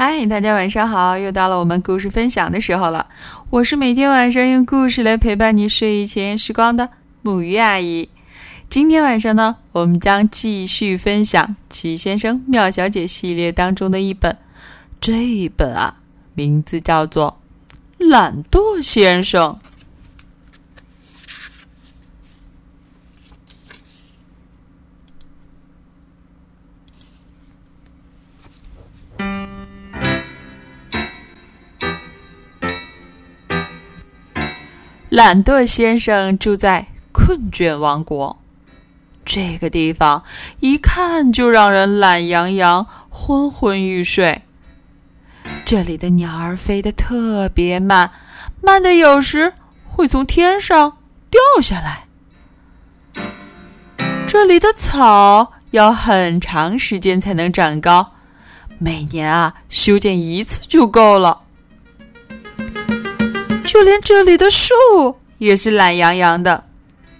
嗨，大家晚上好！又到了我们故事分享的时候了。我是每天晚上用故事来陪伴你睡前时光的母鱼阿姨。今天晚上呢，我们将继续分享《奇先生妙小姐》系列当中的一本。这一本啊，名字叫做《懒惰先生》。懒惰先生住在困倦王国，这个地方一看就让人懒洋洋、昏昏欲睡。这里的鸟儿飞得特别慢，慢的有时会从天上掉下来。这里的草要很长时间才能长高，每年啊修剪一次就够了。就连这里的树也是懒洋洋的，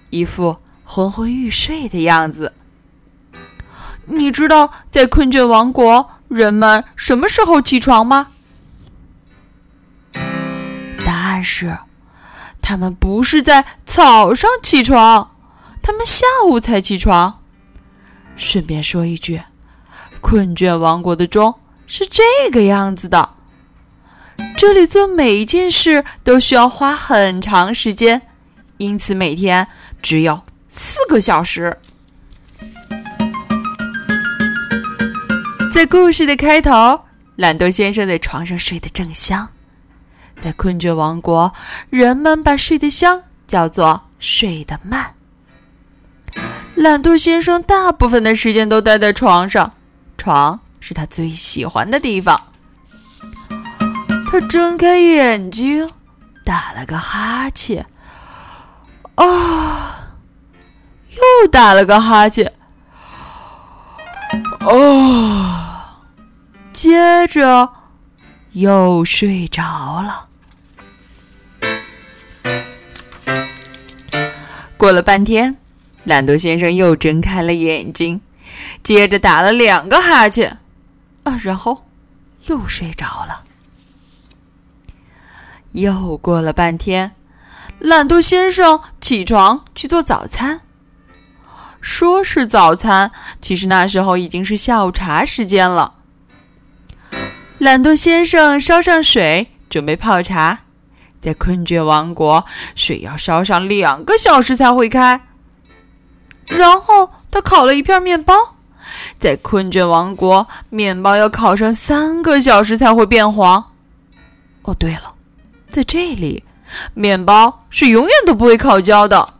一副昏昏欲睡的样子。你知道在困倦王国人们什么时候起床吗？答案是，他们不是在早上起床，他们下午才起床。顺便说一句，困倦王国的钟是这个样子的。这里做每一件事都需要花很长时间，因此每天只有四个小时。在故事的开头，懒惰先生在床上睡得正香。在困倦王国，人们把睡得香叫做睡得慢。懒惰先生大部分的时间都待在床上，床是他最喜欢的地方。他睁开眼睛，打了个哈欠，啊，又打了个哈欠，哦，接着又睡着了。过了半天，懒惰先生又睁开了眼睛，接着打了两个哈欠，啊，然后又睡着了。又过了半天，懒惰先生起床去做早餐。说是早餐，其实那时候已经是下午茶时间了。懒惰先生烧上水，准备泡茶。在困倦王国，水要烧上两个小时才会开。然后他烤了一片面包。在困倦王国，面包要烤上三个小时才会变黄。哦，对了。在这里，面包是永远都不会烤焦的。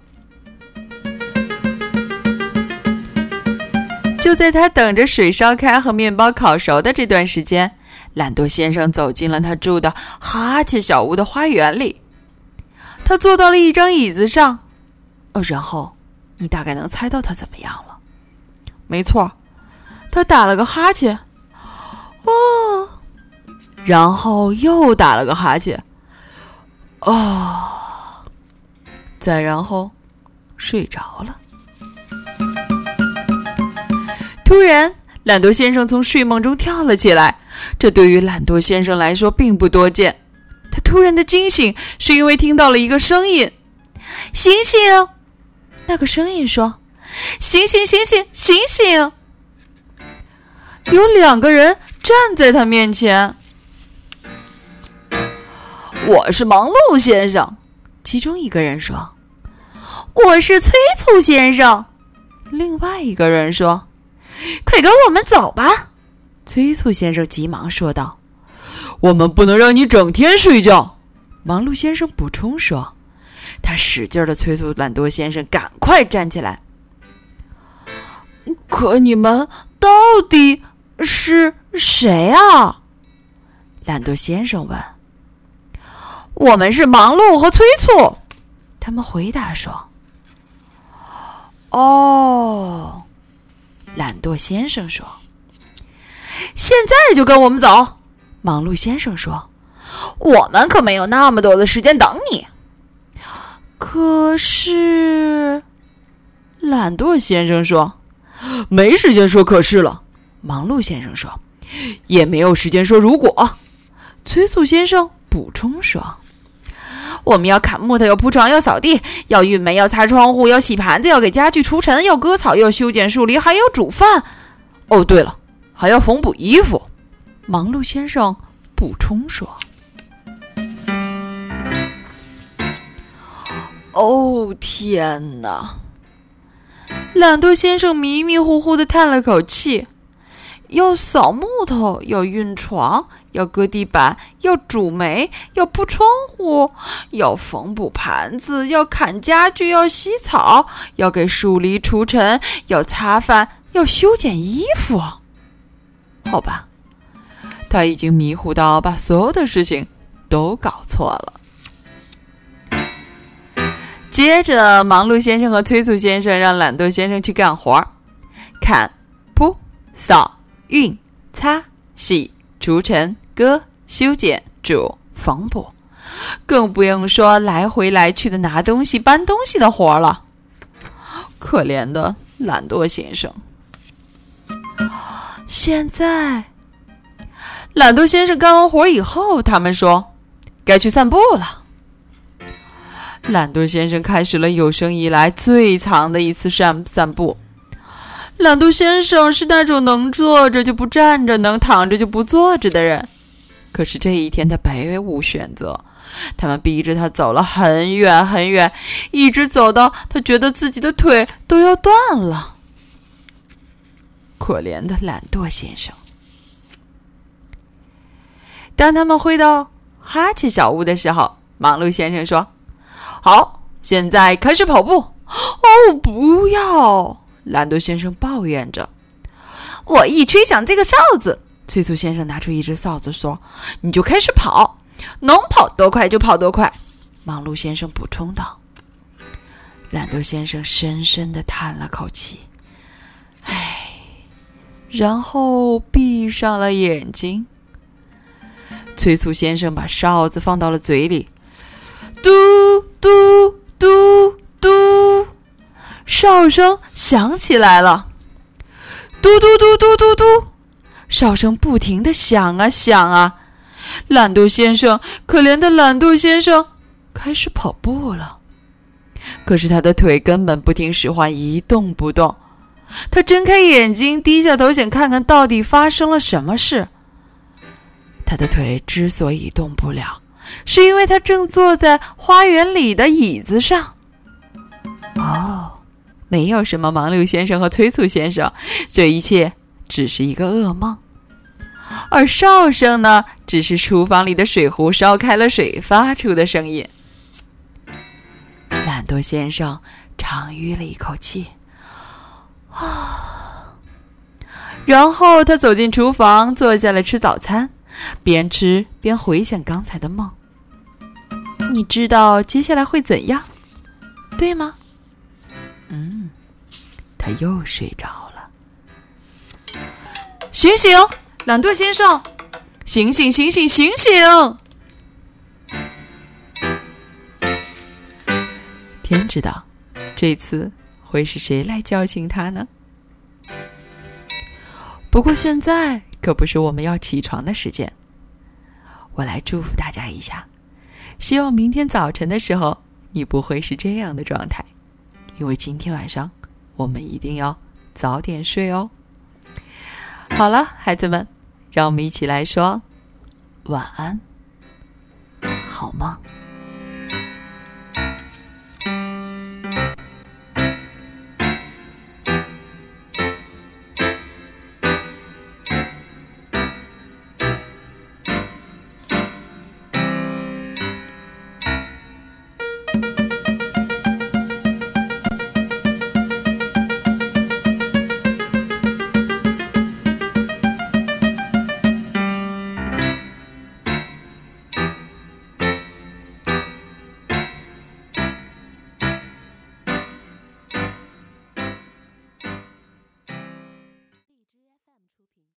就在他等着水烧开和面包烤熟的这段时间，懒惰先生走进了他住的哈欠小屋的花园里。他坐到了一张椅子上，哦，然后你大概能猜到他怎么样了。没错，他打了个哈欠，哦，然后又打了个哈欠。哦，再然后睡着了。突然，懒惰先生从睡梦中跳了起来。这对于懒惰先生来说并不多见。他突然的惊醒，是因为听到了一个声音：“醒醒！”那个声音说：“醒醒，醒醒，醒醒！”有两个人站在他面前。我是忙碌先生，其中一个人说：“我是催促先生。”另外一个人说：“快跟我们走吧。”催促先生急忙说道：“我们不能让你整天睡觉。”忙碌先生补充说：“他使劲的催促懒惰先生赶快站起来。”可你们到底是谁啊？懒惰先生问。我们是忙碌和催促，他们回答说：“哦。”懒惰先生说：“现在就跟我们走。”忙碌先生说：“我们可没有那么多的时间等你。”可是，懒惰先生说：“没时间说可是了。”忙碌先生说：“也没有时间说如果。催促先生补充说：“我们要砍木头，要铺床，要扫地，要运煤，要擦窗户，要洗盘子，要给家具除尘，要割草，要修剪树篱，还要煮饭。哦，对了，还要缝补衣服。”忙碌先生补充说：“哦，天哪！”懒惰先生迷迷糊糊的叹了口气：“要扫木头，要运床。”要割地板，要煮煤，要铺窗户，要缝补盘子，要砍家具，要洗草，要给树篱除尘，要擦饭，要修剪衣服。好吧，他已经迷糊到把所有的事情都搞错了。接着，忙碌先生和催促先生让懒惰先生去干活儿：砍、铺、扫、运、擦、洗。除尘、割、修剪、煮、缝补，更不用说来回来去的拿东西、搬东西的活了。可怜的懒惰先生。现在，懒惰先生干完活以后，他们说该去散步了。懒惰先生开始了有生以来最长的一次散散步。懒惰先生是那种能坐着就不站着，能躺着就不坐着的人。可是这一天他别无选择，他们逼着他走了很远很远，一直走到他觉得自己的腿都要断了。可怜的懒惰先生。当他们回到哈欠小屋的时候，忙碌先生说：“好，现在开始跑步。”哦，不要！懒惰先生抱怨着：“我一吹响这个哨子，催促先生拿出一只哨子说：‘你就开始跑，能跑多快就跑多快。’”忙碌先生补充道。懒惰先生深深的叹了口气：“唉。”然后闭上了眼睛。催促先生把哨子放到了嘴里，嘟嘟嘟嘟。哨声响起来了，嘟嘟嘟嘟嘟嘟，哨声不停的响啊响啊。懒惰先生，可怜的懒惰先生，开始跑步了。可是他的腿根本不听使唤，一动不动。他睁开眼睛，低下头想看看到底发生了什么事。他的腿之所以动不了，是因为他正坐在花园里的椅子上。哦。没有什么忙碌先生和催促先生，这一切只是一个噩梦。而哨声呢，只是厨房里的水壶烧开了水发出的声音。懒惰先生长吁了一口气，啊，然后他走进厨房，坐下来吃早餐，边吃边回想刚才的梦。你知道接下来会怎样，对吗？嗯，他又睡着了。醒醒，懒惰先生，醒醒，醒醒，醒醒！天知道，这次会是谁来叫醒他呢？不过现在可不是我们要起床的时间。我来祝福大家一下，希望明天早晨的时候，你不会是这样的状态。因为今天晚上我们一定要早点睡哦。好了，孩子们，让我们一起来说晚安，好梦。